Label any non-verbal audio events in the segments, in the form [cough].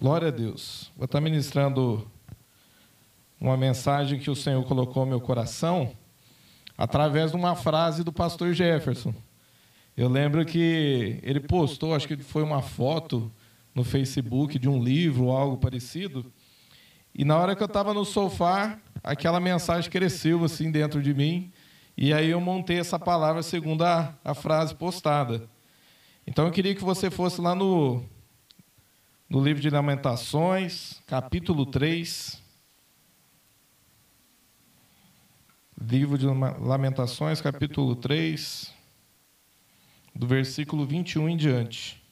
Glória a Deus. Vou estar ministrando uma mensagem que o Senhor colocou no meu coração através de uma frase do pastor Jefferson. Eu lembro que ele postou, acho que foi uma foto no Facebook de um livro ou algo parecido. E na hora que eu estava no sofá, aquela mensagem cresceu assim dentro de mim. E aí eu montei essa palavra segundo a, a frase postada. Então eu queria que você fosse lá no no livro de Lamentações, capítulo 3. Livro de Lamentações, capítulo 3, do versículo 21 em diante.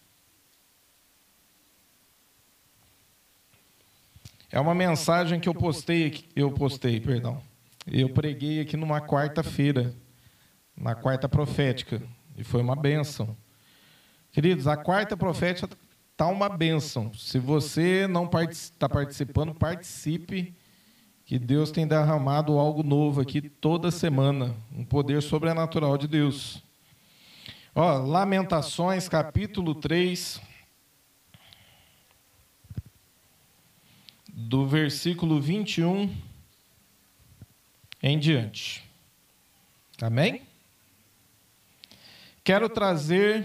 É uma mensagem que eu postei, eu postei, perdão. Eu preguei aqui numa quarta-feira, na quarta profética, e foi uma bênção. Queridos, a quarta profética Está uma bênção. Se você não está participando, participe, que Deus tem derramado algo novo aqui toda semana um poder sobrenatural de Deus. Ó, Lamentações, capítulo 3, do versículo 21 em diante. Amém? Quero trazer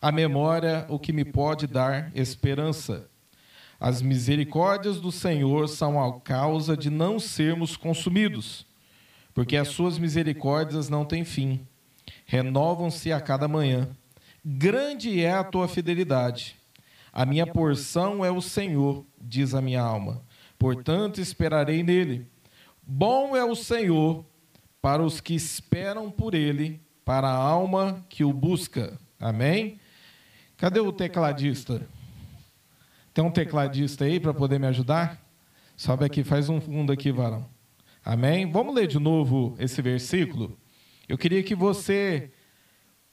a memória o que me pode dar esperança. As misericórdias do Senhor são a causa de não sermos consumidos, porque as suas misericórdias não têm fim, renovam-se a cada manhã. Grande é a tua fidelidade. A minha porção é o Senhor, diz a minha alma. Portanto, esperarei nele. Bom é o Senhor para os que esperam por ele, para a alma que o busca. Amém? Cadê o tecladista? Tem um tecladista aí para poder me ajudar? Sobe aqui, faz um fundo aqui, varão. Amém? Vamos ler de novo esse versículo? Eu queria que você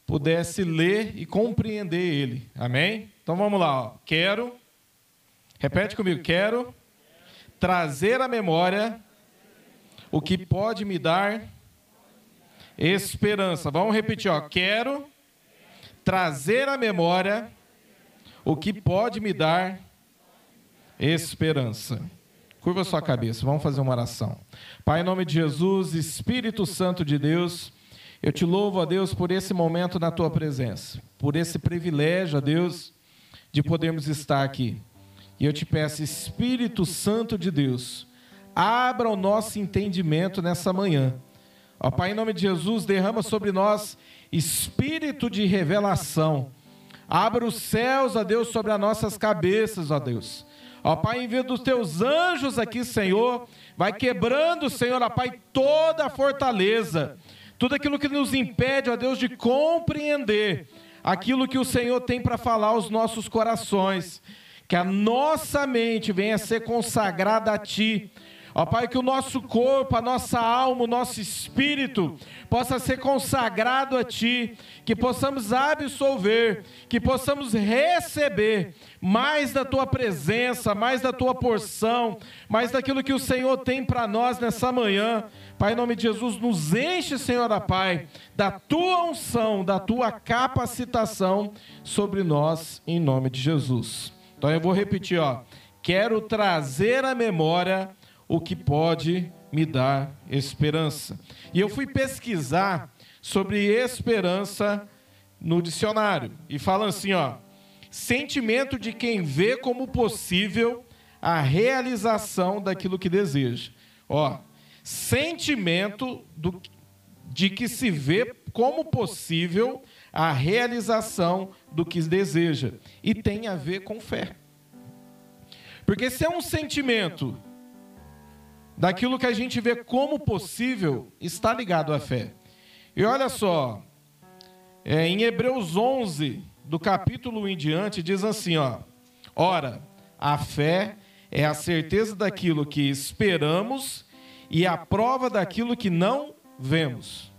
pudesse ler e compreender ele. Amém? Então vamos lá. Ó. Quero, repete comigo, quero trazer à memória o que pode me dar esperança. Vamos repetir, ó. Quero trazer à memória o que pode me dar esperança. Curva sua cabeça, vamos fazer uma oração. Pai, em nome de Jesus, Espírito Santo de Deus, eu te louvo, a Deus, por esse momento na tua presença, por esse privilégio, a Deus, de podermos estar aqui. E eu te peço, Espírito Santo de Deus, abra o nosso entendimento nessa manhã. Ó Pai, em nome de Jesus, derrama sobre nós espírito de revelação. Abra os céus, ó Deus, sobre as nossas cabeças, ó Deus. Ó Pai, envia dos teus anjos aqui, Senhor, vai quebrando, Senhor, ó Pai, toda a fortaleza, tudo aquilo que nos impede, ó Deus, de compreender aquilo que o Senhor tem para falar aos nossos corações. Que a nossa mente venha a ser consagrada a Ti Ó Pai, que o nosso corpo, a nossa alma, o nosso espírito possa ser consagrado a Ti, que possamos absolver, que possamos receber mais da Tua presença, mais da Tua porção, mais daquilo que o Senhor tem para nós nessa manhã. Pai, em nome de Jesus, nos enche, Senhor, a Pai, da Tua unção, da Tua capacitação sobre nós, em nome de Jesus. Então eu vou repetir, ó. Quero trazer à memória o que pode me dar esperança. E eu fui pesquisar sobre esperança no dicionário e falam assim, ó, sentimento de quem vê como possível a realização daquilo que deseja. Ó, sentimento do, de que se vê como possível a realização do que deseja e tem a ver com fé. Porque se é um sentimento daquilo que a gente vê como possível, está ligado à fé. E olha só, é, em Hebreus 11, do capítulo 1 em diante, diz assim: ó, Ora, a fé é a certeza daquilo que esperamos e a prova daquilo que não vemos.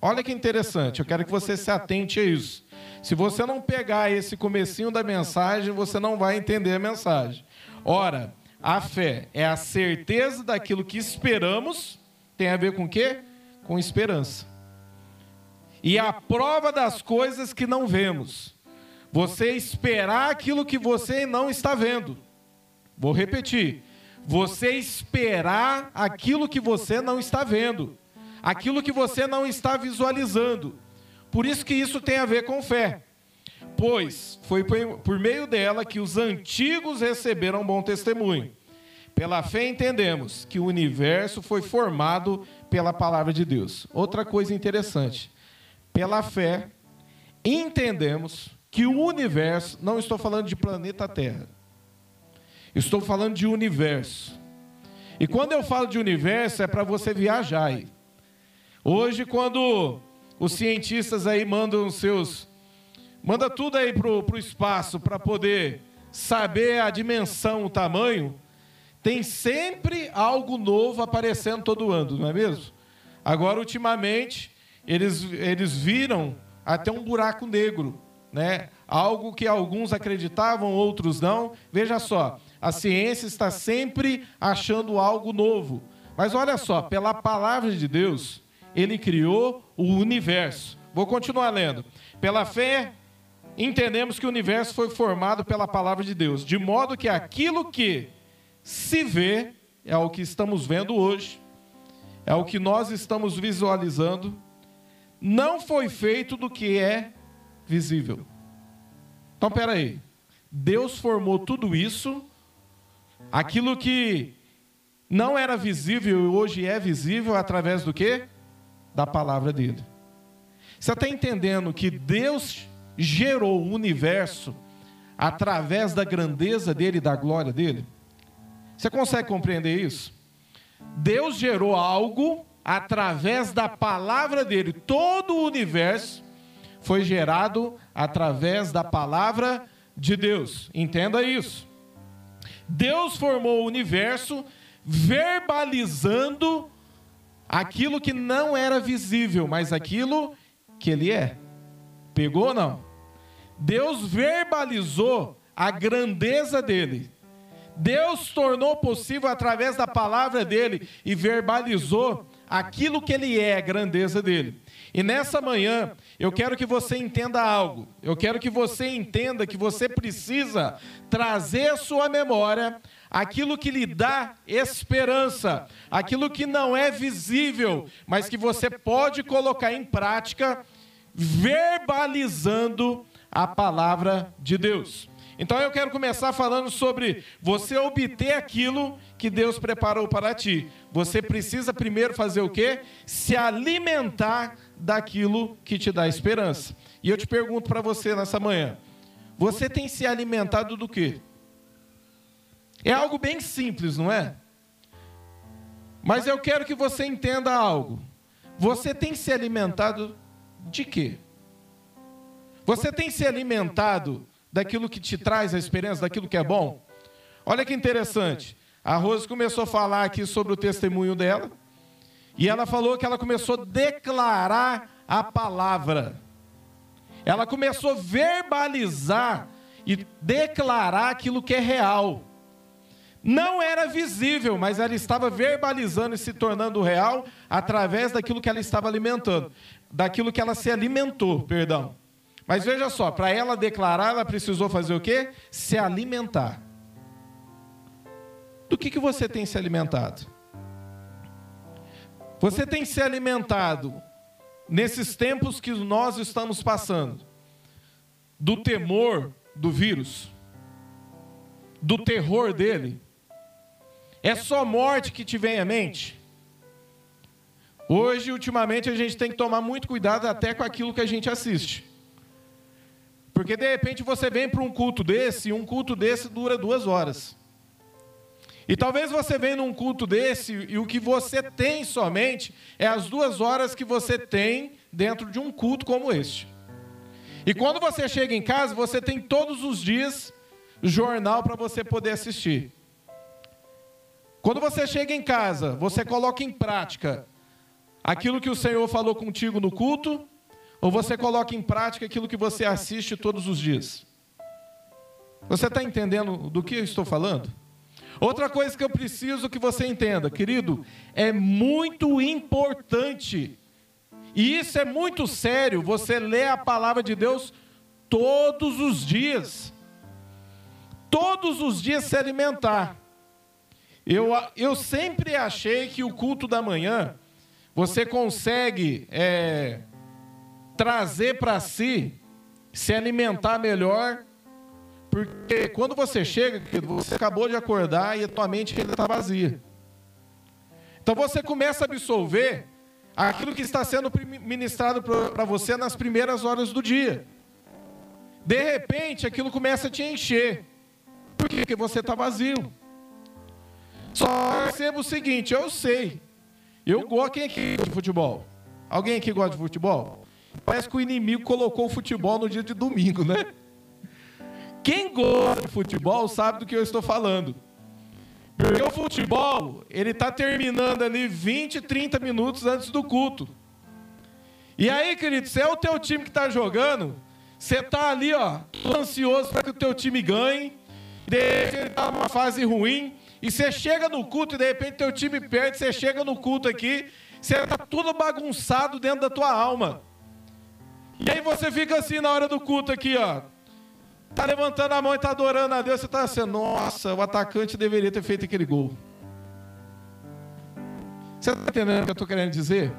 Olha que interessante, eu quero que você se atente a isso. Se você não pegar esse comecinho da mensagem, você não vai entender a mensagem. Ora, a fé é a certeza daquilo que esperamos, tem a ver com o quê? Com esperança. E a prova das coisas que não vemos. Você esperar aquilo que você não está vendo. Vou repetir. Você esperar aquilo que você não está vendo, aquilo que você não está visualizando. Por isso que isso tem a ver com fé. Pois foi por meio dela que os antigos receberam bom testemunho. Pela fé entendemos que o universo foi formado pela palavra de Deus. Outra coisa interessante. Pela fé entendemos que o universo, não estou falando de planeta Terra. Estou falando de universo. E quando eu falo de universo é para você viajar aí. Hoje quando os cientistas aí mandam seus manda tudo aí pro, pro espaço para poder saber a dimensão, o tamanho, tem sempre algo novo aparecendo todo ano, não é mesmo? Agora, ultimamente, eles, eles viram até um buraco negro, né? Algo que alguns acreditavam, outros não. Veja só, a ciência está sempre achando algo novo. Mas olha só, pela palavra de Deus, ele criou o universo. Vou continuar lendo. Pela fé, entendemos que o universo foi formado pela palavra de Deus, de modo que aquilo que se vê é o que estamos vendo hoje, é o que nós estamos visualizando, não foi feito do que é visível. Então, peraí. Deus formou tudo isso, aquilo que não era visível e hoje é visível através do quê? Da palavra dele. Você está entendendo que Deus gerou o universo através da grandeza dele e da glória dele? Você consegue compreender isso? Deus gerou algo através da palavra dele. Todo o universo foi gerado através da palavra de Deus. Entenda isso. Deus formou o universo verbalizando aquilo que não era visível, mas aquilo que ele é. Pegou ou não? Deus verbalizou a grandeza dele. Deus tornou possível através da palavra dele e verbalizou aquilo que ele é, a grandeza dele. E nessa manhã, eu quero que você entenda algo. Eu quero que você entenda que você precisa trazer à sua memória aquilo que lhe dá esperança, aquilo que não é visível, mas que você pode colocar em prática, verbalizando a palavra de Deus. Então eu quero começar falando sobre você obter aquilo que Deus preparou para ti. Você precisa primeiro fazer o quê? Se alimentar daquilo que te dá esperança. E eu te pergunto para você nessa manhã: você tem se alimentado do quê? É algo bem simples, não é? Mas eu quero que você entenda algo. Você tem se alimentado de quê? Você tem se alimentado daquilo que te traz a esperança, daquilo que é bom. Olha que interessante. A Rose começou a falar aqui sobre o testemunho dela. E ela falou que ela começou a declarar a palavra. Ela começou a verbalizar e declarar aquilo que é real. Não era visível, mas ela estava verbalizando e se tornando real através daquilo que ela estava alimentando, daquilo que ela se alimentou, perdão. Mas veja só, para ela declarar, ela precisou fazer o quê? Se alimentar. Do que, que você tem se alimentado? Você tem se alimentado nesses tempos que nós estamos passando do temor do vírus, do terror dele? É só morte que te vem à mente? Hoje, ultimamente, a gente tem que tomar muito cuidado até com aquilo que a gente assiste. Porque de repente você vem para um culto desse, e um culto desse dura duas horas. E talvez você venha num culto desse e o que você tem somente é as duas horas que você tem dentro de um culto como este. E quando você chega em casa, você tem todos os dias jornal para você poder assistir. Quando você chega em casa, você coloca em prática aquilo que o Senhor falou contigo no culto ou você coloca em prática aquilo que você assiste todos os dias? Você está entendendo do que eu estou falando? Outra coisa que eu preciso que você entenda, querido, é muito importante, e isso é muito sério, você lê a palavra de Deus todos os dias. todos os dias se alimentar. Eu, eu sempre achei que o culto da manhã você consegue é, trazer para si, se alimentar melhor, porque quando você chega, você acabou de acordar e a tua mente ainda está vazia. Então você começa a absorver aquilo que está sendo ministrado para você nas primeiras horas do dia. De repente, aquilo começa a te encher. Porque você está vazio. Só perceba o seguinte: eu sei. Eu gosto. Quem aqui de futebol? Alguém aqui gosta de futebol? Parece que o inimigo colocou o futebol no dia de domingo, né? Quem gosta de futebol sabe do que eu estou falando. Porque o futebol, ele está terminando ali 20, 30 minutos antes do culto. E aí, querido, se é o teu time que está jogando, você está ali, ó, ansioso para que o teu time ganhe, de repente está numa fase ruim, e você chega no culto e de repente teu time perde, você chega no culto aqui, você está tudo bagunçado dentro da tua alma. E aí você fica assim na hora do culto aqui, ó. Tá levantando a mão e tá adorando a Deus, você está assim, nossa, o atacante deveria ter feito aquele gol. Você está entendendo o que eu estou querendo dizer?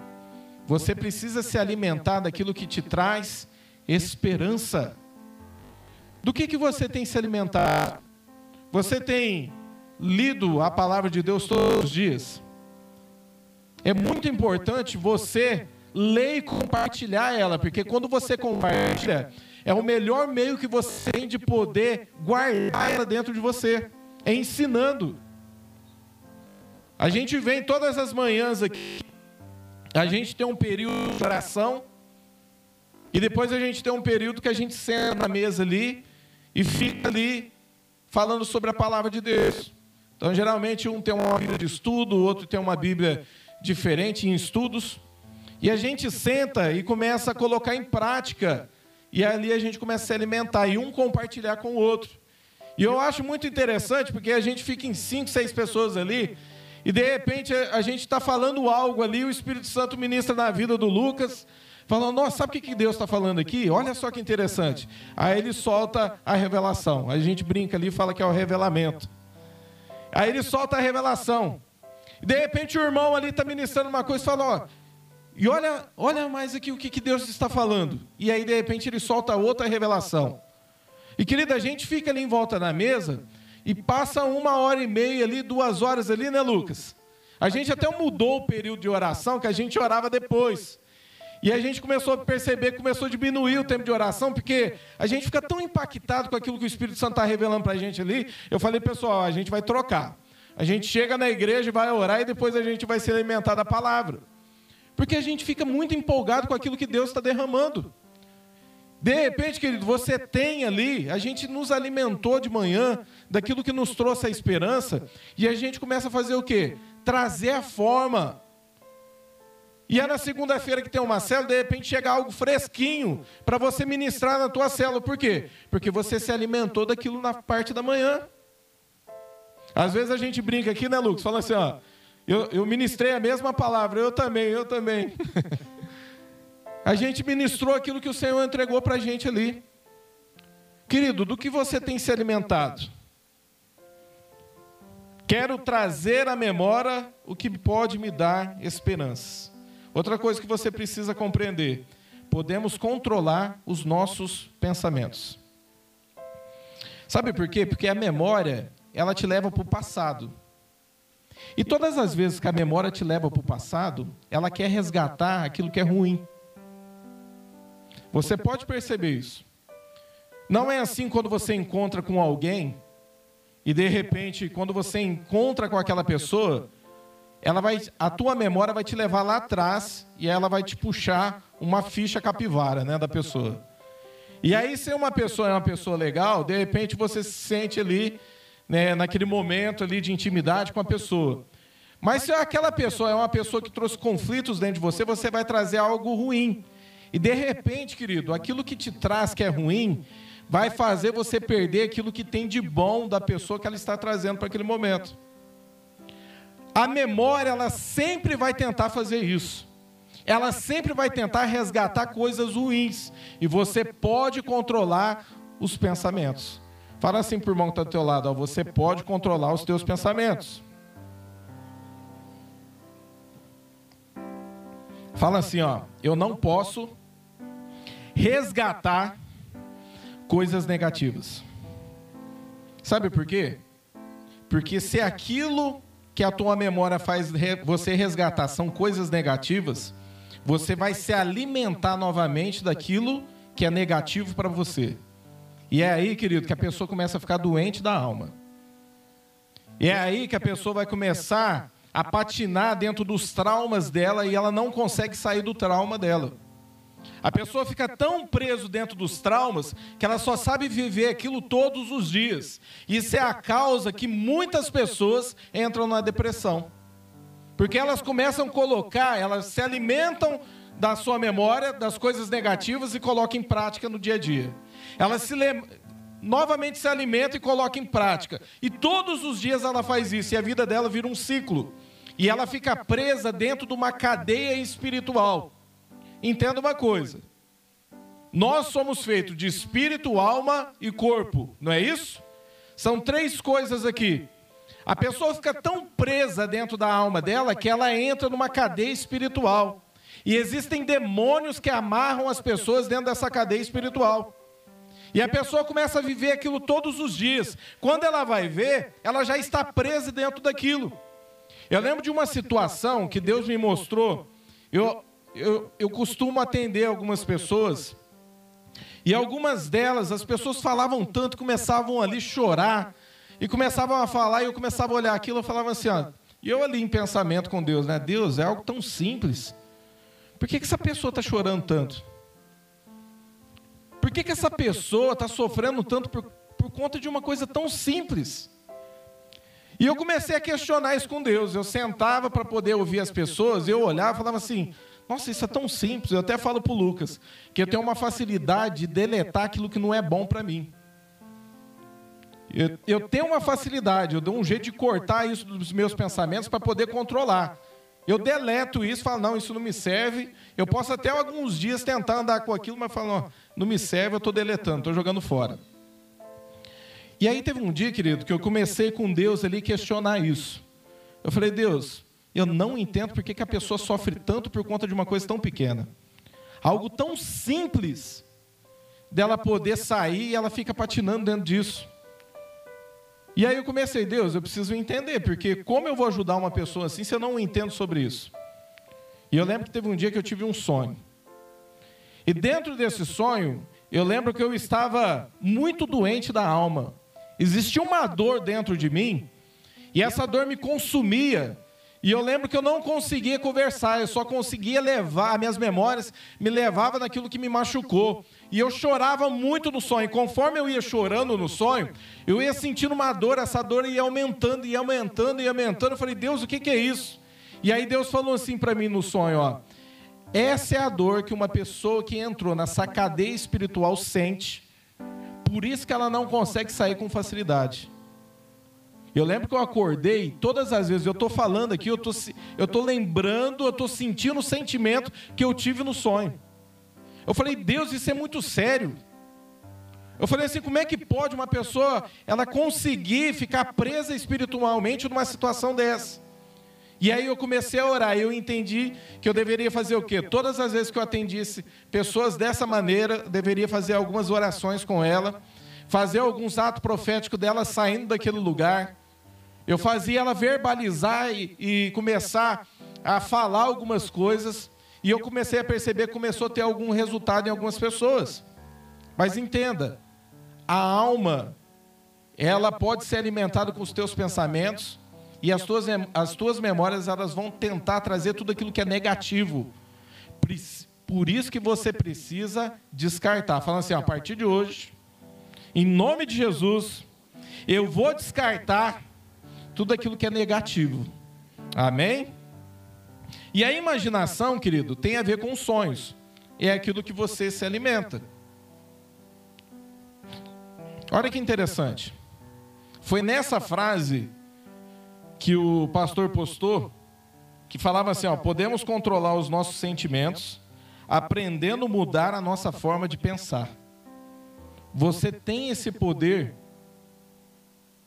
Você precisa se alimentar daquilo que te traz esperança. Do que, que você tem se alimentado? Você tem lido a palavra de Deus todos os dias? É muito importante você ler e compartilhar ela, porque quando você compartilha, é o melhor meio que você tem de poder guardar ela dentro de você. É ensinando. A gente vem todas as manhãs aqui, a gente tem um período de oração, e depois a gente tem um período que a gente senta na mesa ali e fica ali falando sobre a palavra de Deus. Então, geralmente, um tem uma Bíblia de estudo, o outro tem uma Bíblia diferente em estudos. E a gente senta e começa a colocar em prática. E ali a gente começa a se alimentar e um compartilhar com o outro. E eu acho muito interessante porque a gente fica em cinco, seis pessoas ali e de repente a gente está falando algo ali, o Espírito Santo ministra na vida do Lucas, falando, nossa, sabe o que Deus está falando aqui? Olha só que interessante. Aí ele solta a revelação. A gente brinca ali e fala que é o revelamento. Aí ele solta a revelação. De repente o irmão ali está ministrando uma coisa e fala, ó, e olha, olha mais aqui o que, que Deus está falando. E aí de repente ele solta outra revelação. E querida, a gente fica ali em volta da mesa e passa uma hora e meia ali, duas horas ali, né, Lucas? A gente até mudou o período de oração, que a gente orava depois. E a gente começou a perceber, começou a diminuir o tempo de oração, porque a gente fica tão impactado com aquilo que o Espírito Santo está revelando para a gente ali. Eu falei, pessoal, a gente vai trocar. A gente chega na igreja, vai orar e depois a gente vai se alimentar da palavra. Porque a gente fica muito empolgado com aquilo que Deus está derramando. De repente, querido, você tem ali, a gente nos alimentou de manhã daquilo que nos trouxe a esperança, e a gente começa a fazer o quê? Trazer a forma e é na segunda-feira que tem uma célula, de repente chega algo fresquinho para você ministrar na tua célula. Por quê? Porque você se alimentou daquilo na parte da manhã. Às vezes a gente brinca aqui, né, Lucas? Fala assim, ó, eu, eu ministrei a mesma palavra, eu também, eu também. a gente ministrou aquilo que o Senhor entregou para a gente ali. Querido, do que você tem se alimentado? Quero trazer à memória o que pode me dar esperança. Outra coisa que você precisa compreender: podemos controlar os nossos pensamentos. Sabe por quê? Porque a memória, ela te leva para o passado. E todas as vezes que a memória te leva para o passado, ela quer resgatar aquilo que é ruim. Você pode perceber isso. Não é assim quando você encontra com alguém e de repente, quando você encontra com aquela pessoa, ela vai, a tua memória vai te levar lá atrás e ela vai te puxar uma ficha capivara, né, da pessoa. E aí, se uma pessoa é uma pessoa legal, de repente você se sente ali, né, naquele momento ali de intimidade com a pessoa. Mas se aquela pessoa é uma pessoa que trouxe conflitos dentro de você, você vai trazer algo ruim. E de repente, querido, aquilo que te traz que é ruim, vai fazer você perder aquilo que tem de bom da pessoa que ela está trazendo para aquele momento. A memória, ela sempre vai tentar fazer isso. Ela sempre vai tentar resgatar coisas ruins. E você pode controlar os pensamentos. Fala assim para o irmão que está do teu lado, ó, você pode controlar os teus pensamentos. Fala assim, ó, eu não posso resgatar coisas negativas. Sabe por quê? Porque se aquilo que a tua memória faz você resgatar são coisas negativas, você vai se alimentar novamente daquilo que é negativo para você. E é aí, querido, que a pessoa começa a ficar doente da alma. E é aí que a pessoa vai começar a patinar dentro dos traumas dela e ela não consegue sair do trauma dela. A pessoa fica tão preso dentro dos traumas que ela só sabe viver aquilo todos os dias. Isso é a causa que muitas pessoas entram na depressão. Porque elas começam a colocar, elas se alimentam da sua memória, das coisas negativas e colocam em prática no dia a dia. Ela se lem... novamente se alimenta e coloca em prática. E todos os dias ela faz isso e a vida dela vira um ciclo. E ela fica presa dentro de uma cadeia espiritual. Entenda uma coisa. Nós somos feitos de espírito, alma e corpo, não é isso? São três coisas aqui. A pessoa fica tão presa dentro da alma dela que ela entra numa cadeia espiritual. E existem demônios que amarram as pessoas dentro dessa cadeia espiritual. E a pessoa começa a viver aquilo todos os dias. Quando ela vai ver, ela já está presa dentro daquilo. Eu lembro de uma situação que Deus me mostrou. Eu, eu, eu costumo atender algumas pessoas. E algumas delas, as pessoas falavam tanto, começavam ali chorar. E começavam a falar, e eu começava a olhar aquilo, eu falava assim, ó. E eu ali em pensamento com Deus, né? Deus, é algo tão simples. Por que, que essa pessoa está chorando tanto? Por que, que essa pessoa está sofrendo tanto por, por conta de uma coisa tão simples? E eu comecei a questionar isso com Deus. Eu sentava para poder ouvir as pessoas, eu olhava e falava assim: nossa, isso é tão simples. Eu até falo para o Lucas que eu tenho uma facilidade de deletar aquilo que não é bom para mim. Eu, eu, tenho uma facilidade, eu dou um jeito de cortar isso dos meus pensamentos para poder controlar. Eu deleto isso, falo, não, isso não me serve. Eu posso até alguns dias tentar andar com aquilo, mas falo, não, não me serve, eu estou deletando, estou jogando fora. E aí teve um dia, querido, que eu comecei com Deus ali questionar isso. Eu falei, Deus, eu não entendo por que a pessoa sofre tanto por conta de uma coisa tão pequena. Algo tão simples dela poder sair e ela fica patinando dentro disso. E aí eu comecei, Deus, eu preciso entender, porque como eu vou ajudar uma pessoa assim se eu não entendo sobre isso? E eu lembro que teve um dia que eu tive um sonho. E dentro desse sonho, eu lembro que eu estava muito doente da alma. Existia uma dor dentro de mim, e essa dor me consumia. E eu lembro que eu não conseguia conversar, eu só conseguia levar, minhas memórias me levavam naquilo que me machucou. E eu chorava muito no sonho. Conforme eu ia chorando no sonho, eu ia sentindo uma dor, essa dor ia aumentando, ia aumentando, ia aumentando. Eu falei, Deus, o que, que é isso? E aí Deus falou assim para mim no sonho, ó. Essa é a dor que uma pessoa que entrou nessa cadeia espiritual sente. Por isso que ela não consegue sair com facilidade. Eu lembro que eu acordei, todas as vezes eu estou falando aqui, eu tô, estou lembrando, eu estou sentindo o sentimento que eu tive no sonho. Eu falei, Deus, isso é muito sério. Eu falei assim, como é que pode uma pessoa ela conseguir ficar presa espiritualmente numa situação dessa? E aí eu comecei a orar, eu entendi que eu deveria fazer o quê? Todas as vezes que eu atendisse pessoas dessa maneira, deveria fazer algumas orações com ela, fazer alguns atos proféticos dela saindo daquele lugar. Eu fazia ela verbalizar e, e começar a falar algumas coisas. E eu comecei a perceber que começou a ter algum resultado em algumas pessoas. Mas entenda, a alma, ela pode ser alimentada com os teus pensamentos e as tuas, as tuas memórias, elas vão tentar trazer tudo aquilo que é negativo. Por isso que você precisa descartar. Falando assim, a partir de hoje, em nome de Jesus, eu vou descartar tudo aquilo que é negativo. Amém? E a imaginação, querido, tem a ver com sonhos. É aquilo que você se alimenta. Olha que interessante. Foi nessa frase que o pastor postou que falava assim, ó, podemos controlar os nossos sentimentos aprendendo a mudar a nossa forma de pensar. Você tem esse poder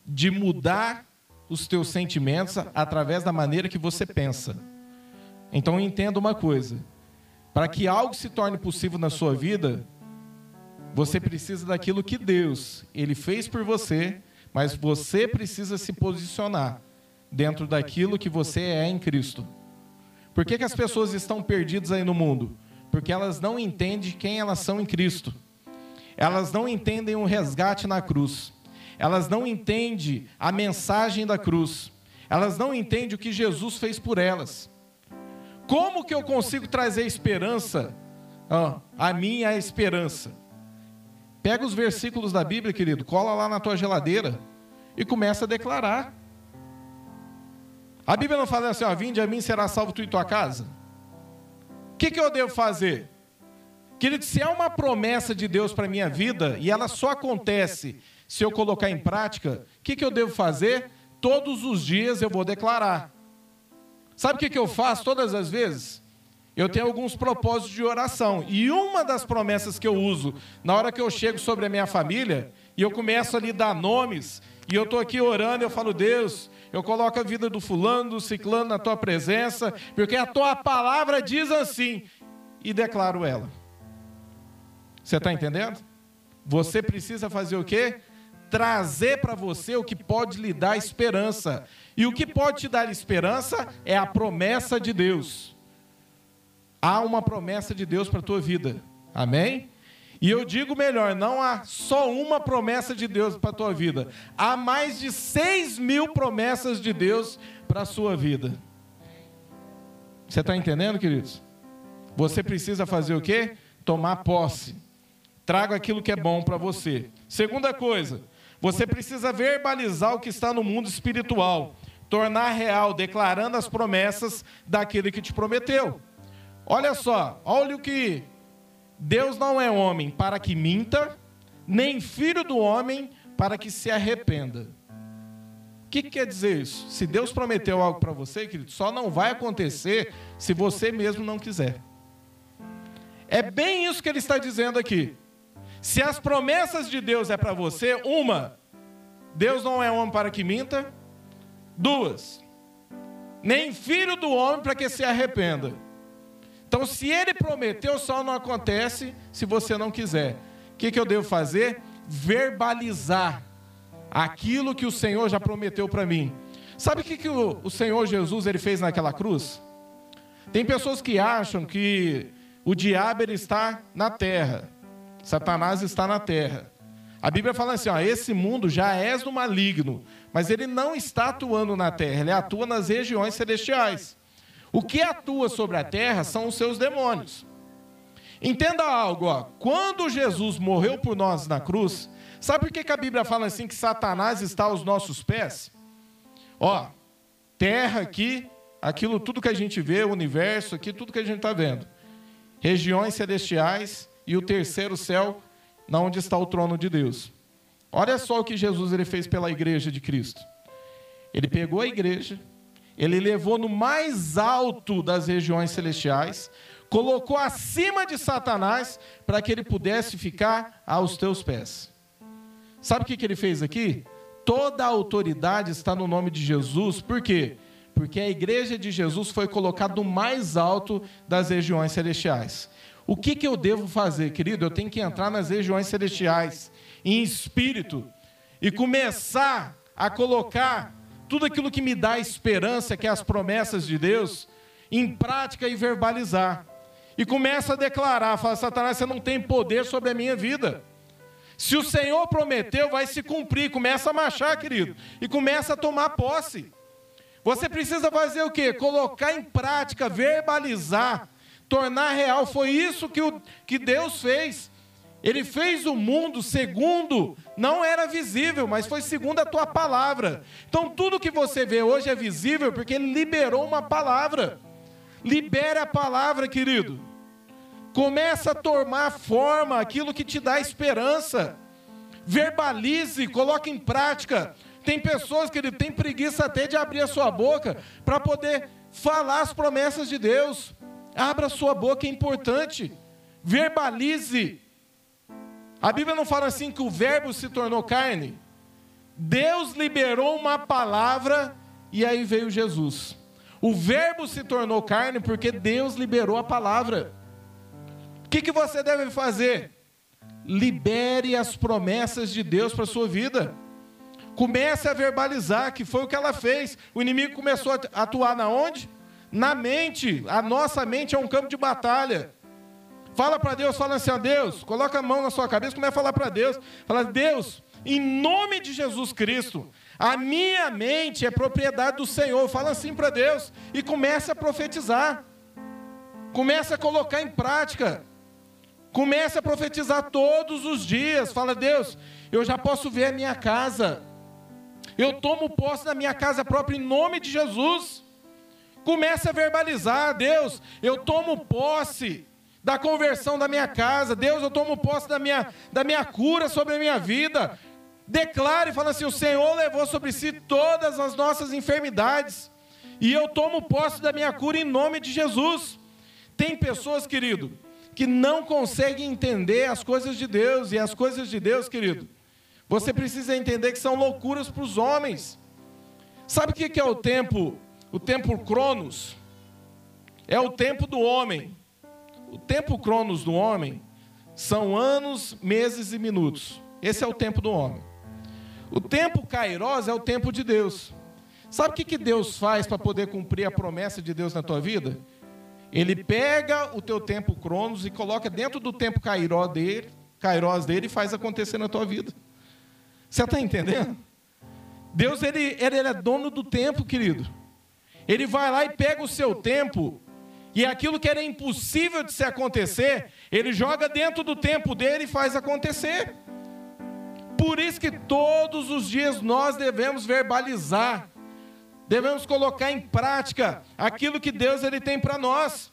de mudar os teus sentimentos através da maneira que você pensa. Então entenda uma coisa: para que algo se torne possível na sua vida, você precisa daquilo que Deus ele fez por você, mas você precisa se posicionar dentro daquilo que você é em Cristo. Por que, que as pessoas estão perdidas aí no mundo? Porque elas não entendem quem elas são em Cristo. Elas não entendem o resgate na cruz. Elas não entendem a mensagem da cruz. Elas não entendem o que Jesus fez por elas. Como que eu consigo trazer esperança? Ah, a minha esperança. Pega os versículos da Bíblia, querido, cola lá na tua geladeira e começa a declarar. A Bíblia não fala assim, ó, vinde a mim será salvo tu e tua casa. O que, que eu devo fazer? Querido, se é uma promessa de Deus para a minha vida e ela só acontece se eu colocar em prática, o que, que eu devo fazer? Todos os dias eu vou declarar. Sabe o que, que eu faço todas as vezes? Eu tenho alguns propósitos de oração. E uma das promessas que eu uso na hora que eu chego sobre a minha família, e eu começo a dar nomes, e eu estou aqui orando, eu falo, Deus, eu coloco a vida do fulano, do ciclano na tua presença, porque a tua palavra diz assim, e declaro ela. Você está entendendo? Você precisa fazer o quê? Trazer para você o que pode lhe dar esperança. E o que pode te dar esperança é a promessa de Deus. Há uma promessa de Deus para a tua vida. Amém? E eu digo melhor, não há só uma promessa de Deus para a tua vida. Há mais de seis mil promessas de Deus para a sua vida. Você está entendendo, queridos? Você precisa fazer o quê? Tomar posse. Traga aquilo que é bom para você. Segunda coisa, você precisa verbalizar o que está no mundo espiritual, tornar real, declarando as promessas daquele que te prometeu. Olha só, olha o que Deus não é homem para que minta, nem filho do homem para que se arrependa. O que, que quer dizer isso? Se Deus prometeu algo para você, querido, só não vai acontecer se você mesmo não quiser. É bem isso que ele está dizendo aqui. Se as promessas de Deus é para você, uma, Deus não é homem para que minta. Duas, nem filho do homem para que se arrependa. Então, se ele prometeu, só não acontece se você não quiser. O que, que eu devo fazer? Verbalizar aquilo que o Senhor já prometeu para mim. Sabe o que, que o, o Senhor Jesus ele fez naquela cruz? Tem pessoas que acham que o diabo ele está na terra. Satanás está na terra. A Bíblia fala assim: ó, esse mundo já é do maligno, mas ele não está atuando na terra, ele atua nas regiões celestiais. O que atua sobre a terra são os seus demônios. Entenda algo, ó, quando Jesus morreu por nós na cruz, sabe por que, que a Bíblia fala assim que Satanás está aos nossos pés? Ó, terra aqui, aquilo tudo que a gente vê, o universo aqui, tudo que a gente está vendo. Regiões celestiais, e o terceiro céu, na onde está o trono de Deus. Olha só o que Jesus ele fez pela igreja de Cristo. Ele pegou a igreja, ele levou no mais alto das regiões celestiais, colocou acima de Satanás para que ele pudesse ficar aos teus pés. Sabe o que, que ele fez aqui? Toda a autoridade está no nome de Jesus, por quê? Porque a igreja de Jesus foi colocada no mais alto das regiões celestiais. O que, que eu devo fazer, querido? Eu tenho que entrar nas regiões celestiais, em espírito, e começar a colocar tudo aquilo que me dá esperança, que é as promessas de Deus, em prática e verbalizar. E começa a declarar: fala, Satanás, você não tem poder sobre a minha vida. Se o Senhor prometeu, vai se cumprir. Começa a marchar, querido, e começa a tomar posse. Você precisa fazer o quê? Colocar em prática, verbalizar tornar real. Foi isso que, o, que Deus fez. Ele fez o mundo segundo, não era visível, mas foi segundo a tua palavra. Então tudo que você vê hoje é visível porque ele liberou uma palavra. Libere a palavra, querido. Começa a tomar forma aquilo que te dá esperança. Verbalize, coloque em prática. Tem pessoas que ele tem preguiça até de abrir a sua boca para poder falar as promessas de Deus. Abra sua boca, é importante. Verbalize. A Bíblia não fala assim que o verbo se tornou carne. Deus liberou uma palavra e aí veio Jesus. O Verbo se tornou carne porque Deus liberou a palavra. O que, que você deve fazer? Libere as promessas de Deus para a sua vida. Comece a verbalizar, que foi o que ela fez. O inimigo começou a atuar na onde? Na mente. A nossa mente é um campo de batalha. Fala para Deus, fala assim, ó Deus, coloca a mão na sua cabeça, começa a falar para Deus. Fala, Deus, em nome de Jesus Cristo, a minha mente é propriedade do Senhor. Fala assim para Deus e começa a profetizar. Começa a colocar em prática. Começa a profetizar todos os dias. Fala, Deus, eu já posso ver a minha casa. Eu tomo posse da minha casa própria em nome de Jesus. Começa a verbalizar, Deus, eu tomo posse da conversão da minha casa. Deus, eu tomo posse da minha, da minha cura sobre a minha vida. Declare fala assim: o Senhor levou sobre si todas as nossas enfermidades. E eu tomo posse da minha cura em nome de Jesus. Tem pessoas, querido, que não conseguem entender as coisas de Deus. E as coisas de Deus, querido, você precisa entender que são loucuras para os homens. Sabe o que é o tempo? O tempo Cronos? É o tempo do homem. O tempo Cronos do homem são anos, meses e minutos. Esse é o tempo do homem. O tempo Kairos é o tempo de Deus. Sabe o que, que Deus faz para poder cumprir a promessa de Deus na tua vida? Ele pega o teu tempo Cronos e coloca dentro do tempo Kairos dele, Kairos dele e faz acontecer na tua vida. Você está entendendo? Deus ele, ele é dono do tempo, querido. Ele vai lá e pega o seu tempo e aquilo que era impossível de se acontecer, ele joga dentro do tempo dele e faz acontecer. Por isso que todos os dias nós devemos verbalizar, devemos colocar em prática aquilo que Deus ele tem para nós.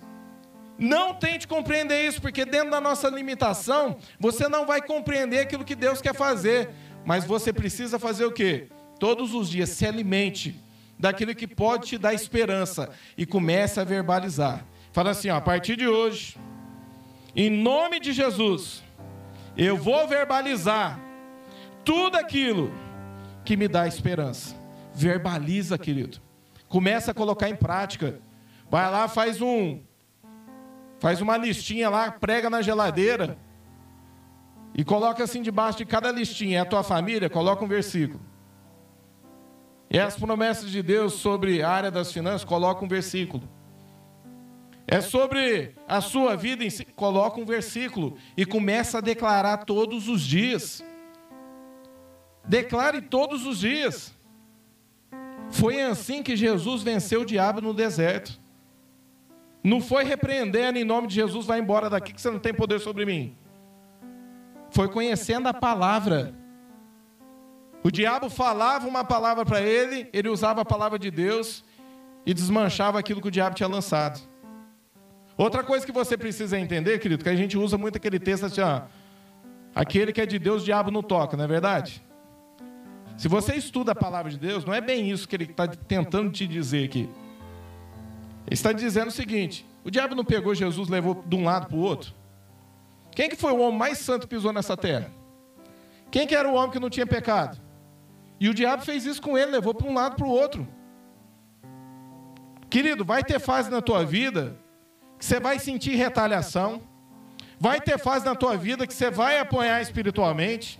Não tente compreender isso, porque dentro da nossa limitação, você não vai compreender aquilo que Deus quer fazer. Mas você precisa fazer o quê? Todos os dias se alimente daquilo que pode te dar esperança e comece a verbalizar. Fala assim, ó, a partir de hoje, em nome de Jesus, eu vou verbalizar tudo aquilo que me dá esperança. Verbaliza, querido. Começa a colocar em prática. Vai lá, faz um faz uma listinha lá, prega na geladeira e coloca assim debaixo de cada listinha, é a tua família, coloca um versículo. E as promessas de Deus sobre a área das finanças, coloca um versículo. É sobre a sua vida em si, coloca um versículo e começa a declarar todos os dias. Declare todos os dias. Foi assim que Jesus venceu o diabo no deserto. Não foi repreendendo em nome de Jesus, vai embora daqui que você não tem poder sobre mim. Foi conhecendo a palavra. O diabo falava uma palavra para ele, ele usava a palavra de Deus e desmanchava aquilo que o diabo tinha lançado. Outra coisa que você precisa entender, querido, que a gente usa muito aquele texto assim, ó, aquele que é de Deus, o diabo não toca, não é verdade? Se você estuda a palavra de Deus, não é bem isso que ele está tentando te dizer aqui. Ele está dizendo o seguinte: o diabo não pegou Jesus, levou de um lado para o outro. Quem que foi o homem mais santo que pisou nessa terra? Quem que era o homem que não tinha pecado? E o diabo fez isso com ele, levou para um lado para o outro. Querido, vai ter fase na tua vida que você vai sentir retaliação, vai ter fase na tua vida que você vai apanhar espiritualmente.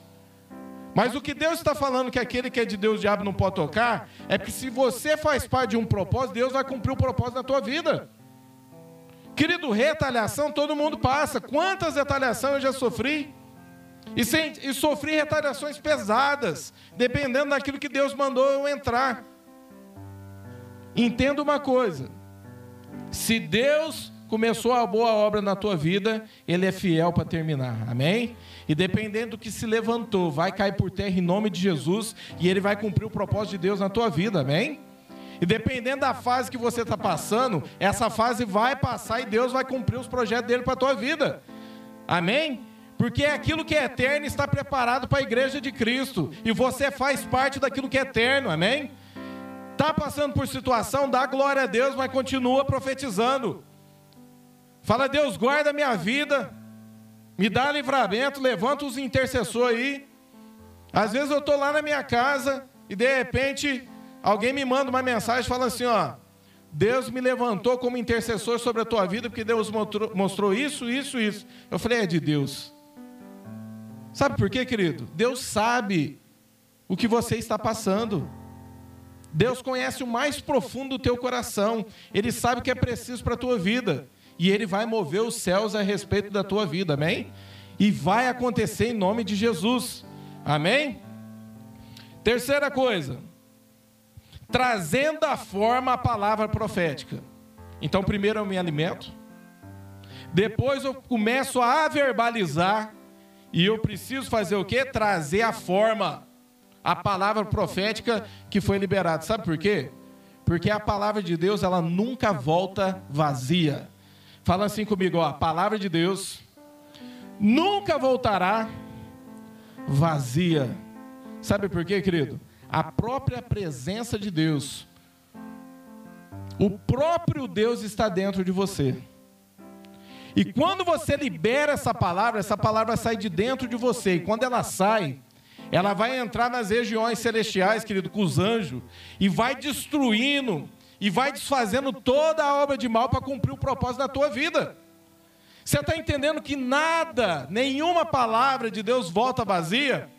Mas o que Deus está falando que aquele que é de Deus, o diabo não pode tocar, é que se você faz parte de um propósito, Deus vai cumprir o propósito na tua vida. Querido, retaliação todo mundo passa. Quantas retaliações eu já sofri? E, sem, e sofri retaliações pesadas, dependendo daquilo que Deus mandou eu entrar. Entenda uma coisa: se Deus começou a boa obra na tua vida, Ele é fiel para terminar. Amém? E dependendo do que se levantou, vai cair por terra em nome de Jesus e Ele vai cumprir o propósito de Deus na tua vida. Amém? E dependendo da fase que você está passando, essa fase vai passar e Deus vai cumprir os projetos dele para a tua vida. Amém? Porque é aquilo que é eterno está preparado para a igreja de Cristo. E você faz parte daquilo que é eterno, amém? Está passando por situação, dá glória a Deus, mas continua profetizando. Fala, Deus, guarda minha vida, me dá livramento, levanta os intercessores aí. Às vezes eu estou lá na minha casa e de repente alguém me manda uma mensagem falando assim, ó, Deus me levantou como intercessor sobre a tua vida porque Deus mostrou, mostrou isso, isso, isso. Eu falei, é de Deus. Sabe por quê, querido? Deus sabe o que você está passando. Deus conhece o mais profundo do teu coração. Ele sabe o que é preciso para a tua vida. E Ele vai mover os céus a respeito da tua vida, amém? E vai acontecer em nome de Jesus, amém? Terceira coisa, trazendo à forma a palavra profética. Então, primeiro eu me alimento, depois eu começo a verbalizar, e eu preciso fazer o quê? Trazer a forma, a palavra profética que foi liberada. Sabe por quê? Porque a palavra de Deus, ela nunca volta vazia. Fala assim comigo, ó, a palavra de Deus nunca voltará vazia. Sabe por quê, querido? a própria presença de Deus. O próprio Deus está dentro de você. E quando você libera essa palavra, essa palavra sai de dentro de você. E quando ela sai, ela vai entrar nas regiões celestiais, querido, com os anjos, e vai destruindo, e vai desfazendo toda a obra de mal para cumprir o propósito da tua vida. Você está entendendo que nada, nenhuma palavra de Deus volta vazia?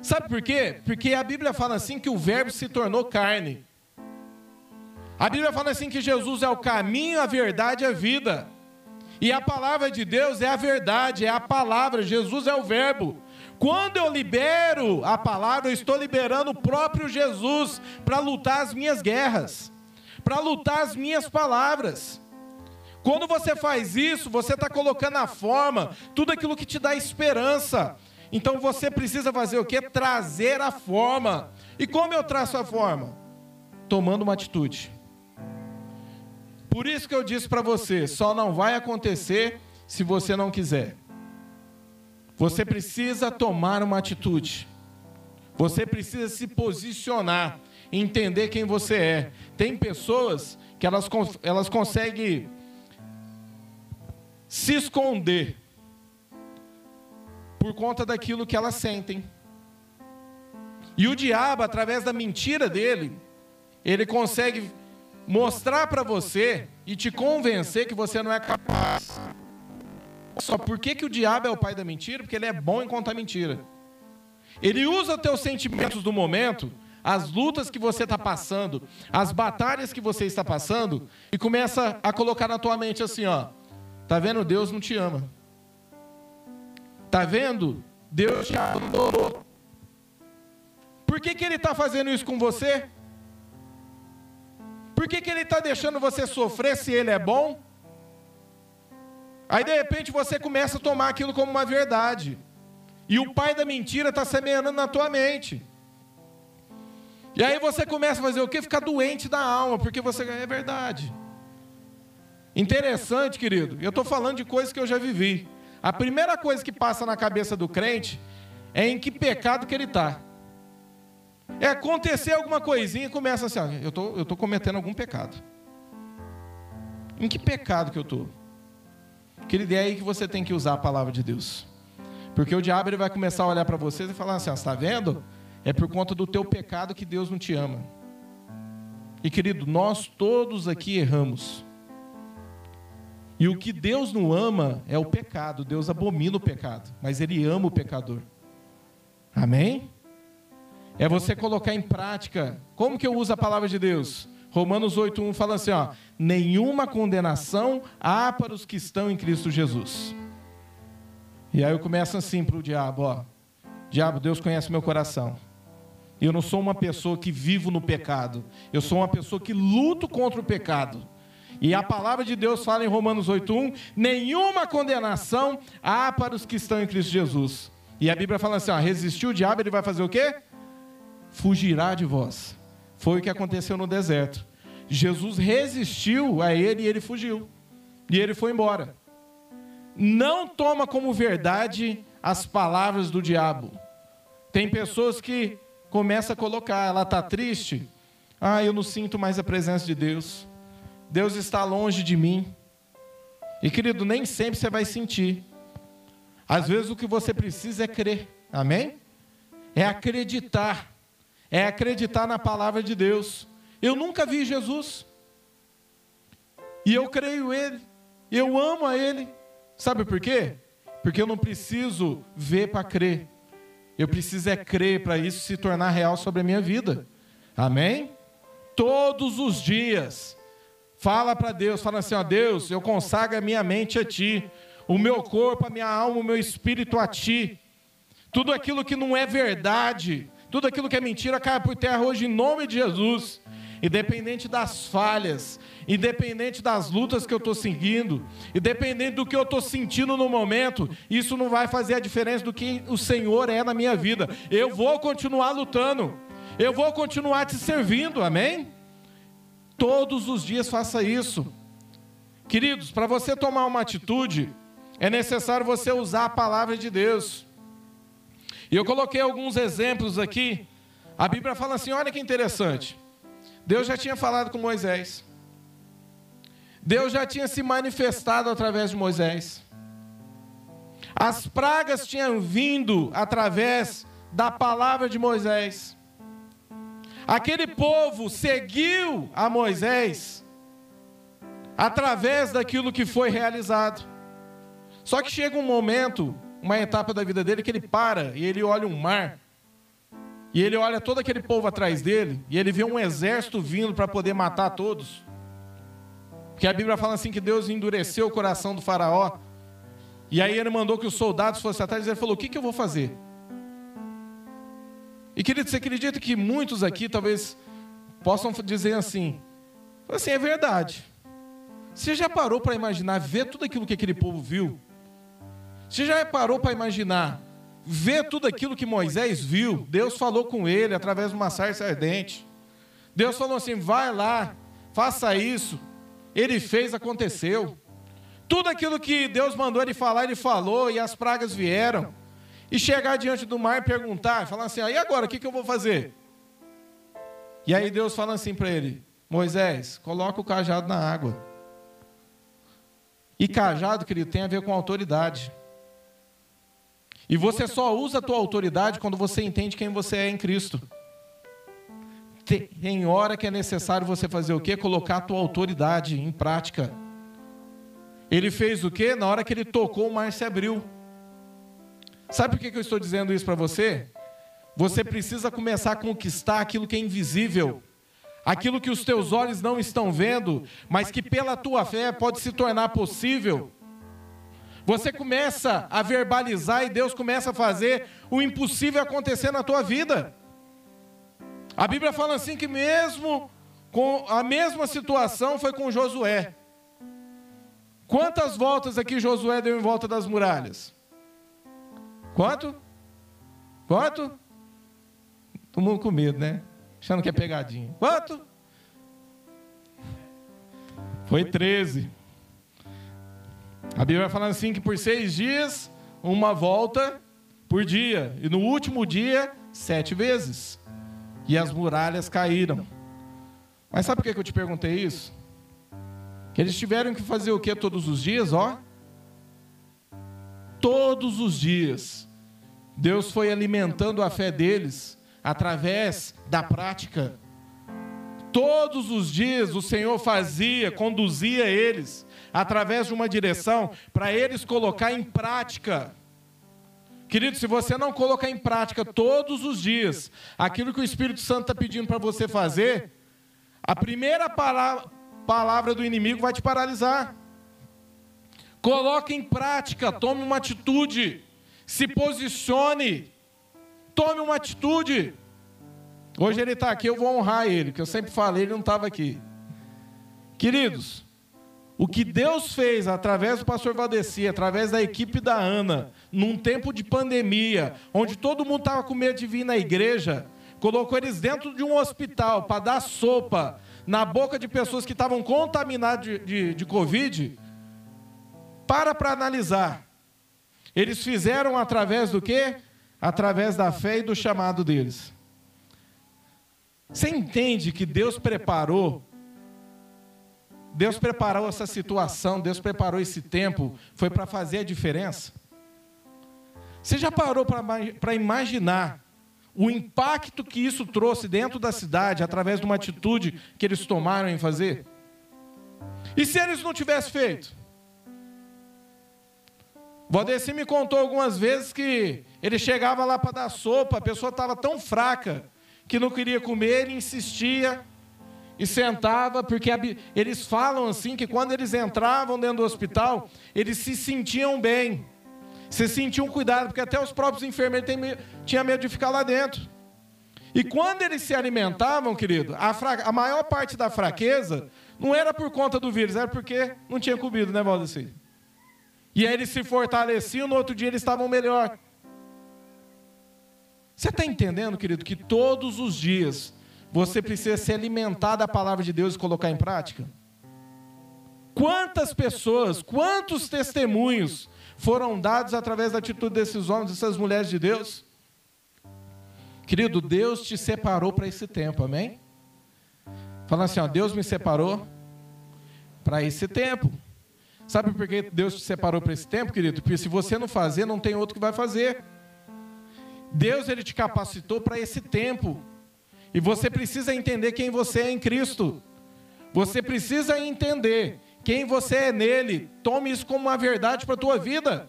Sabe por quê? Porque a Bíblia fala assim que o Verbo se tornou carne. A Bíblia fala assim que Jesus é o caminho, a verdade e a vida. E a palavra de Deus é a verdade, é a palavra, Jesus é o Verbo. Quando eu libero a palavra, eu estou liberando o próprio Jesus para lutar as minhas guerras, para lutar as minhas palavras. Quando você faz isso, você está colocando a forma, tudo aquilo que te dá esperança, então você precisa fazer o que? Trazer a forma. E como eu traço a forma? Tomando uma atitude. Por isso que eu disse para você: só não vai acontecer se você não quiser. Você precisa tomar uma atitude. Você precisa se posicionar, entender quem você é. Tem pessoas que elas, elas conseguem se esconder por conta daquilo que elas sentem. E o diabo, através da mentira dele, ele consegue mostrar para você e te convencer que você não é capaz. Só por que, que o diabo é o pai da mentira? Porque ele é bom em contar mentira. Ele usa teus sentimentos do momento, as lutas que você está passando, as batalhas que você está passando, e começa a colocar na tua mente assim, ó. Tá vendo? Deus não te ama. Está vendo? Deus te abandonou. Por que, que Ele está fazendo isso com você? Por que, que Ele está deixando você sofrer se Ele é bom? Aí de repente você começa a tomar aquilo como uma verdade. E o pai da mentira está semeando na tua mente. E aí você começa a fazer o quê? Ficar doente da alma, porque você é verdade. Interessante, querido. Eu estou falando de coisas que eu já vivi. A primeira coisa que passa na cabeça do crente é em que pecado que ele está. É acontecer alguma coisinha e começa assim, ó, eu tô, estou tô cometendo algum pecado. Em que pecado que eu estou? Querida, é aí que você tem que usar a palavra de Deus. Porque o diabo ele vai começar a olhar para vocês e falar assim, está vendo? É por conta do teu pecado que Deus não te ama. E querido, nós todos aqui erramos. E o que Deus não ama é o pecado. Deus abomina o pecado, mas Ele ama o pecador. Amém? É você colocar em prática. Como que eu uso a palavra de Deus? Romanos 8:1 fala assim, ó: "Nenhuma condenação há para os que estão em Cristo Jesus". E aí eu começo assim para o diabo, ó. Diabo, Deus conhece meu coração. Eu não sou uma pessoa que vivo no pecado. Eu sou uma pessoa que luto contra o pecado. E a palavra de Deus fala em Romanos 8:1, nenhuma condenação há para os que estão em Cristo Jesus. E a Bíblia fala assim, ó, resistir o diabo, ele vai fazer o quê? Fugirá de vós. Foi o que aconteceu no deserto. Jesus resistiu a ele e ele fugiu. E ele foi embora. Não toma como verdade as palavras do diabo. Tem pessoas que começam a colocar, ela está triste. Ah, eu não sinto mais a presença de Deus. Deus está longe de mim. E querido, nem sempre você vai sentir. Às vezes o que você precisa é crer. Amém? é acreditar, é acreditar na palavra de Deus. Eu nunca vi Jesus, e eu creio Ele, eu amo a Ele. Sabe por quê? Porque eu não preciso ver para crer, eu preciso é crer para isso se tornar real sobre a minha vida. Amém? Todos os dias. Fala para Deus, fala assim: ó, Deus, eu consagro a minha mente a Ti, o meu corpo, a minha alma, o meu espírito a Ti. Tudo aquilo que não é verdade, tudo aquilo que é mentira, cai por terra hoje em nome de Jesus. Independente das falhas, independente das lutas que eu estou seguindo, independente do que eu estou sentindo no momento, isso não vai fazer a diferença do que o Senhor é na minha vida. Eu vou continuar lutando, eu vou continuar te servindo, amém? Todos os dias faça isso. Queridos, para você tomar uma atitude, é necessário você usar a palavra de Deus. E eu coloquei alguns exemplos aqui. A Bíblia fala assim: olha que interessante. Deus já tinha falado com Moisés. Deus já tinha se manifestado através de Moisés. As pragas tinham vindo através da palavra de Moisés. Aquele povo seguiu a Moisés através daquilo que foi realizado. Só que chega um momento, uma etapa da vida dele, que ele para e ele olha um mar. E ele olha todo aquele povo atrás dele, e ele vê um exército vindo para poder matar todos. Porque a Bíblia fala assim que Deus endureceu o coração do faraó. E aí ele mandou que os soldados fossem atrás e ele falou: O que, que eu vou fazer? E querido, você acredita que muitos aqui talvez possam dizer assim: assim, é verdade. Você já parou para imaginar, ver tudo aquilo que aquele povo viu? Você já parou para imaginar, ver tudo aquilo que Moisés viu? Deus falou com ele através de uma sarça ardente. Deus falou assim: vai lá, faça isso. Ele fez, aconteceu. Tudo aquilo que Deus mandou ele falar, ele falou, e as pragas vieram e chegar diante do mar e perguntar, falar assim: e agora, o que, que eu vou fazer? E aí Deus fala assim para ele: Moisés, coloca o cajado na água. E cajado, querido, tem a ver com autoridade. E você só usa a tua autoridade quando você entende quem você é em Cristo. Tem hora que é necessário você fazer o quê? Colocar a tua autoridade em prática. Ele fez o quê? Na hora que ele tocou, o mar se abriu. Sabe por que eu estou dizendo isso para você? Você precisa começar a conquistar aquilo que é invisível, aquilo que os teus olhos não estão vendo, mas que pela tua fé pode se tornar possível. Você começa a verbalizar e Deus começa a fazer o impossível acontecer na tua vida. A Bíblia fala assim que mesmo com a mesma situação foi com Josué. Quantas voltas aqui Josué deu em volta das muralhas? Quanto? Quanto? Todo mundo com medo, né? Achando que é pegadinha. Quanto? Foi 13. A Bíblia vai falando assim que por seis dias, uma volta por dia. E no último dia, sete vezes. E as muralhas caíram. Mas sabe por que eu te perguntei isso? Que eles tiveram que fazer o que todos os dias, ó? Todos os dias. Deus foi alimentando a fé deles através da prática. Todos os dias o Senhor fazia, conduzia eles através de uma direção para eles colocar em prática. Querido, se você não colocar em prática todos os dias aquilo que o Espírito Santo está pedindo para você fazer, a primeira palavra, do inimigo vai te paralisar. Coloque em prática, tome uma atitude se posicione, tome uma atitude. Hoje ele está aqui, eu vou honrar ele, que eu sempre falei, ele não estava aqui. Queridos, o que Deus fez através do pastor Valdeci, através da equipe da Ana, num tempo de pandemia, onde todo mundo estava com medo de vir na igreja, colocou eles dentro de um hospital para dar sopa na boca de pessoas que estavam contaminadas de, de, de Covid. Para para analisar. Eles fizeram através do quê? Através da fé e do chamado deles. Você entende que Deus preparou Deus preparou essa situação, Deus preparou esse tempo, foi para fazer a diferença. Você já parou para imaginar o impacto que isso trouxe dentro da cidade através de uma atitude que eles tomaram em fazer? E se eles não tivessem feito? Valdeci me contou algumas vezes que ele chegava lá para dar sopa, a pessoa estava tão fraca que não queria comer, ele insistia e sentava, porque eles falam assim que quando eles entravam dentro do hospital, eles se sentiam bem, se sentiam cuidado, porque até os próprios enfermeiros tinham medo de ficar lá dentro. E quando eles se alimentavam, querido, a, fra... a maior parte da fraqueza não era por conta do vírus, era porque não tinha comido, né, Valdeci? E aí eles se fortaleciam, no outro dia eles estavam melhor. Você está entendendo, querido, que todos os dias você precisa se alimentar da palavra de Deus e colocar em prática? Quantas pessoas, quantos testemunhos foram dados através da atitude desses homens, dessas mulheres de Deus? Querido, Deus te separou para esse tempo, amém? Fala assim, ó, Deus me separou para esse tempo. Sabe por que Deus te separou para esse tempo, querido? Porque se você não fazer, não tem outro que vai fazer. Deus ele te capacitou para esse tempo. E você precisa entender quem você é em Cristo. Você precisa entender quem você é nele. Tome isso como uma verdade para a tua vida.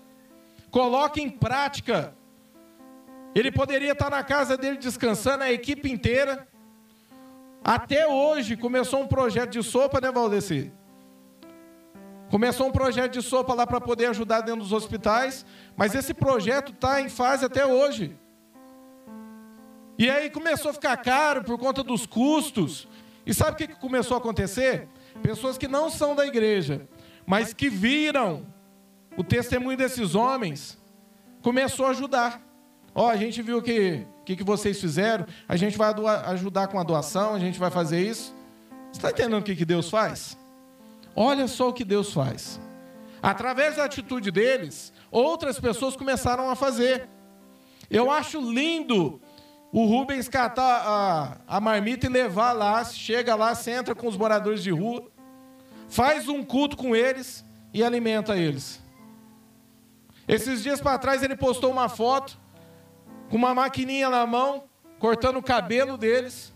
Coloque em prática. Ele poderia estar na casa dele descansando, a equipe inteira. Até hoje começou um projeto de sopa, né, Valdeci? Começou um projeto de sopa lá para poder ajudar dentro dos hospitais, mas esse projeto está em fase até hoje. E aí começou a ficar caro por conta dos custos. E sabe o que começou a acontecer? Pessoas que não são da igreja, mas que viram o testemunho desses homens, começou a ajudar. Ó, oh, a gente viu que que, que vocês fizeram, a gente vai ajudar com a doação, a gente vai fazer isso. Você está entendendo o que, que Deus faz? Olha só o que Deus faz. Através da atitude deles, outras pessoas começaram a fazer. Eu acho lindo o Rubens catar a, a marmita e levar lá, chega lá, senta com os moradores de rua, faz um culto com eles e alimenta eles. Esses dias para trás ele postou uma foto com uma maquininha na mão, cortando o cabelo deles,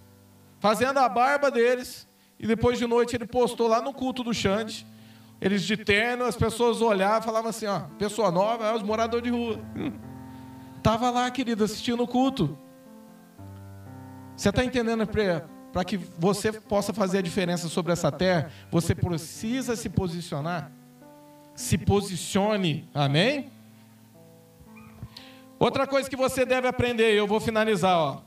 fazendo a barba deles e depois de noite ele postou lá no culto do Xande. Eles de terno, as pessoas olhavam e falavam assim: ó, pessoa nova, é os moradores de rua. Estava lá, querido, assistindo o culto. Você está entendendo? Para que você possa fazer a diferença sobre essa terra, você precisa se posicionar. Se posicione. Amém? Outra coisa que você deve aprender, eu vou finalizar, ó.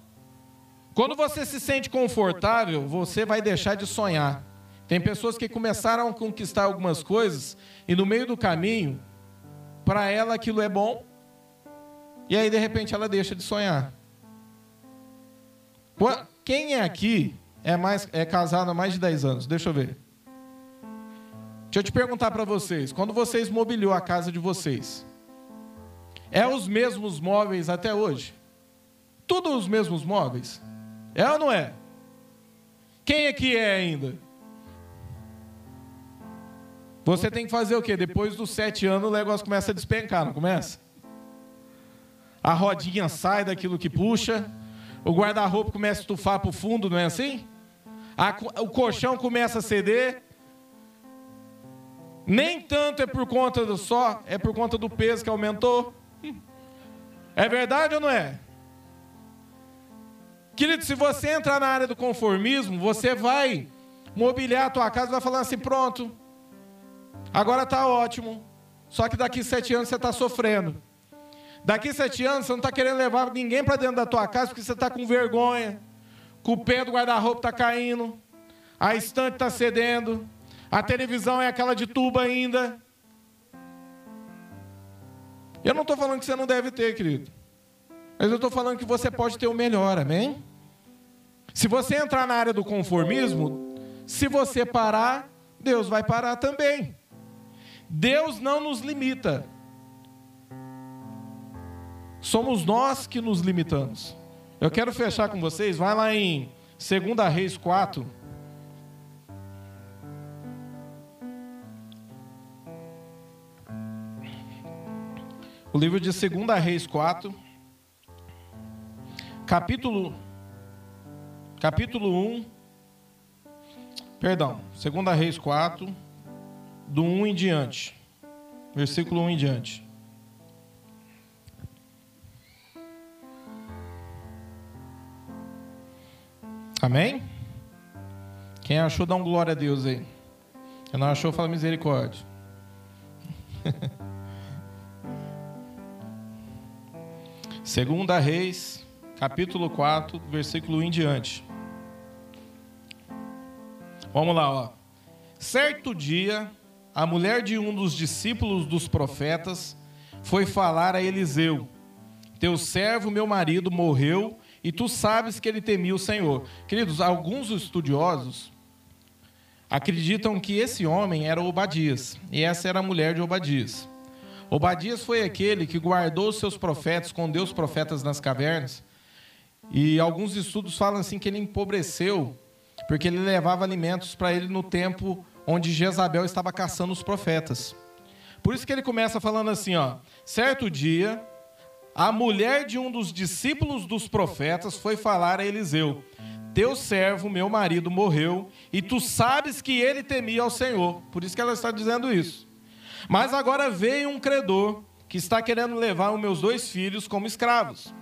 Quando você se sente confortável, você vai deixar de sonhar. Tem pessoas que começaram a conquistar algumas coisas e no meio do caminho, para ela aquilo é bom, e aí de repente ela deixa de sonhar. Quem é aqui é, mais, é casado há mais de 10 anos? Deixa eu ver. Deixa eu te perguntar para vocês: quando vocês mobiliou a casa de vocês, é os mesmos móveis até hoje? Tudo os mesmos móveis? É ou não é? Quem aqui é ainda? Você tem que fazer o quê? Depois dos sete anos o negócio começa a despencar, não começa? A rodinha sai daquilo que puxa, o guarda-roupa começa a estufar para o fundo, não é assim? A, o colchão começa a ceder. Nem tanto é por conta do só, é por conta do peso que aumentou. É verdade ou não é? Querido, se você entrar na área do conformismo, você vai mobiliar a tua casa e vai falar assim: pronto, agora está ótimo. Só que daqui sete anos você está sofrendo. Daqui sete anos você não está querendo levar ninguém para dentro da tua casa porque você está com vergonha. Com o pé do guarda-roupa está caindo. A estante está cedendo. A televisão é aquela de tubo ainda. Eu não estou falando que você não deve ter, querido. Mas eu estou falando que você pode ter o melhor, amém? Se você entrar na área do conformismo, se você parar, Deus vai parar também. Deus não nos limita. Somos nós que nos limitamos. Eu quero fechar com vocês, vai lá em 2 Reis 4. O livro de 2 Reis 4. capítulo capítulo 1, perdão, 2 Reis 4, do 1 em diante. Versículo 1 em diante. Amém? Quem achou, dá um glória a Deus aí. Quem não achou, fala misericórdia. [laughs] Segunda Reis, capítulo 4, versículo 1 em diante. Vamos lá, ó. Certo dia, a mulher de um dos discípulos dos profetas foi falar a Eliseu: Teu servo, meu marido, morreu e tu sabes que ele temia o Senhor. Queridos, alguns estudiosos acreditam que esse homem era Obadias e essa era a mulher de Obadias. Obadias foi aquele que guardou seus profetas, escondeu os profetas nas cavernas. E alguns estudos falam assim que ele empobreceu porque ele levava alimentos para ele no tempo onde Jezabel estava caçando os profetas. Por isso que ele começa falando assim, ó: Certo dia, a mulher de um dos discípulos dos profetas foi falar a Eliseu: teu servo, meu marido, morreu, e tu sabes que ele temia ao Senhor. Por isso que ela está dizendo isso. Mas agora veio um credor que está querendo levar os meus dois filhos como escravos.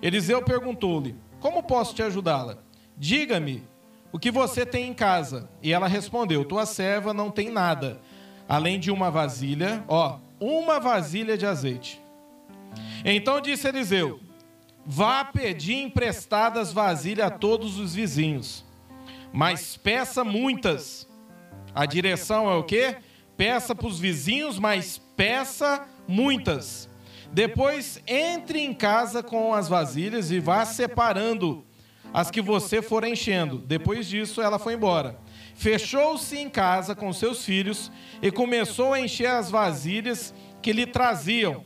Eliseu perguntou-lhe: Como posso te ajudá-la? Diga-me o que você tem em casa. E ela respondeu: Tua serva não tem nada, além de uma vasilha, ó, uma vasilha de azeite. Então disse Eliseu: Vá pedir emprestadas vasilhas a todos os vizinhos, mas peça muitas. A direção é o quê? Peça para os vizinhos, mas peça muitas. Depois entre em casa com as vasilhas e vá separando as que você for enchendo. Depois disso, ela foi embora. Fechou-se em casa com seus filhos e começou a encher as vasilhas que lhe traziam.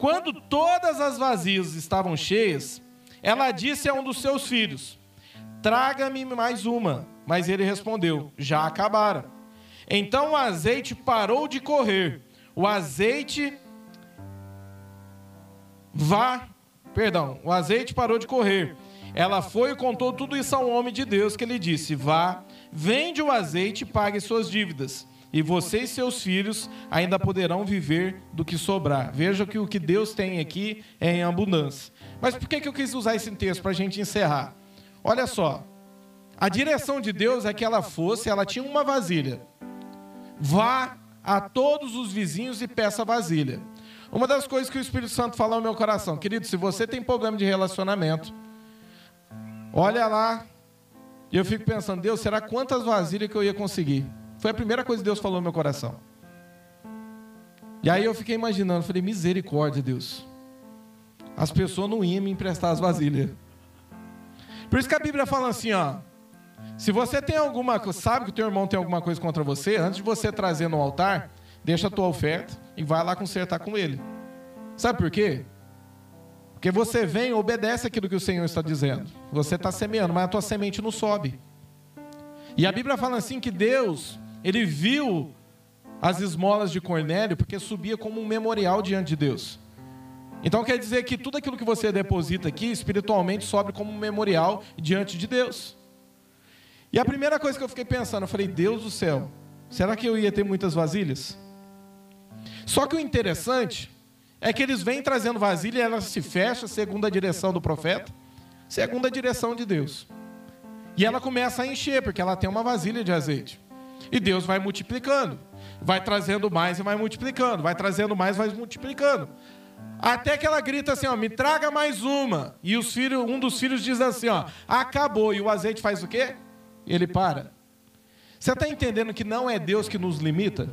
Quando todas as vasilhas estavam cheias, ela disse a um dos seus filhos: Traga-me mais uma. Mas ele respondeu: Já acabaram. Então o azeite parou de correr. O azeite vá, perdão, o azeite parou de correr. Ela foi e contou tudo isso ao homem de Deus que lhe disse: Vá, vende o azeite e pague suas dívidas e você e seus filhos ainda poderão viver do que sobrar. Veja que o que Deus tem aqui é em abundância. Mas por que eu quis usar esse texto para a gente encerrar? Olha só, a direção de Deus é que ela fosse, ela tinha uma vasilha. Vá a todos os vizinhos e peça vasilha. Uma das coisas que o Espírito Santo falou no meu coração, querido, se você tem problema de relacionamento, olha lá. E eu fico pensando, Deus, será quantas vasilhas que eu ia conseguir? Foi a primeira coisa que Deus falou no meu coração. E aí eu fiquei imaginando, falei, misericórdia, Deus. As pessoas não iam me emprestar as vasilhas. Por isso que a Bíblia fala assim, ó. Se você tem alguma coisa, sabe que o teu irmão tem alguma coisa contra você, antes de você trazer no altar, deixa a tua oferta e vai lá consertar com ele. Sabe por quê? Porque você vem e obedece aquilo que o Senhor está dizendo. Você está semeando, mas a tua semente não sobe. E a Bíblia fala assim que Deus ele viu as esmolas de Cornélio porque subia como um memorial diante de Deus. Então quer dizer que tudo aquilo que você deposita aqui espiritualmente sobe como um memorial diante de Deus. E a primeira coisa que eu fiquei pensando, eu falei, Deus do céu, será que eu ia ter muitas vasilhas? Só que o interessante é que eles vêm trazendo vasilha e ela se fecha segundo a direção do profeta, segundo a direção de Deus. E ela começa a encher, porque ela tem uma vasilha de azeite. E Deus vai multiplicando. Vai trazendo mais e vai multiplicando. Vai trazendo mais e vai multiplicando. Até que ela grita assim, ó, me traga mais uma. E os filhos, um dos filhos diz assim, ó, acabou. E o azeite faz o quê? Ele para. Você está entendendo que não é Deus que nos limita?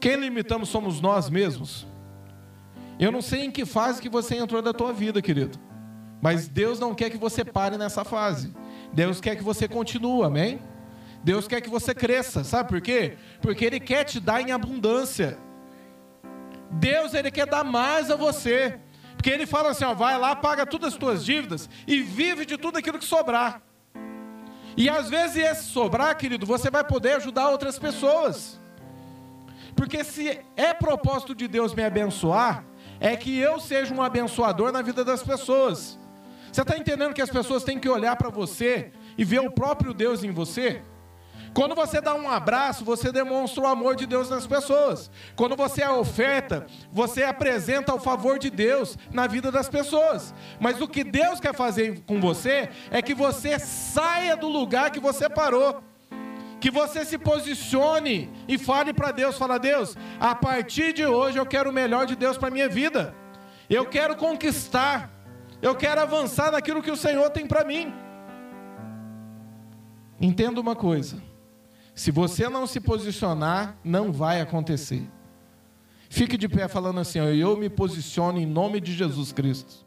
Quem limitamos somos nós mesmos. Eu não sei em que fase que você entrou da tua vida, querido. Mas Deus não quer que você pare nessa fase. Deus quer que você continue, amém? Deus quer que você cresça, sabe por quê? Porque Ele quer te dar em abundância. Deus, Ele quer dar mais a você. Porque Ele fala assim: ó, vai lá, paga todas as tuas dívidas e vive de tudo aquilo que sobrar. E às vezes esse sobrar, querido, você vai poder ajudar outras pessoas. Porque se é propósito de Deus me abençoar, é que eu seja um abençoador na vida das pessoas. Você está entendendo que as pessoas têm que olhar para você e ver o próprio Deus em você? Quando você dá um abraço, você demonstra o amor de Deus nas pessoas. Quando você é oferta, você apresenta o favor de Deus na vida das pessoas. Mas o que Deus quer fazer com você é que você saia do lugar que você parou. Que você se posicione e fale para Deus, fala Deus, a partir de hoje eu quero o melhor de Deus para minha vida. Eu quero conquistar. Eu quero avançar naquilo que o Senhor tem para mim. Entenda uma coisa. Se você não se posicionar, não vai acontecer. Fique de pé falando assim: eu me posiciono em nome de Jesus Cristo.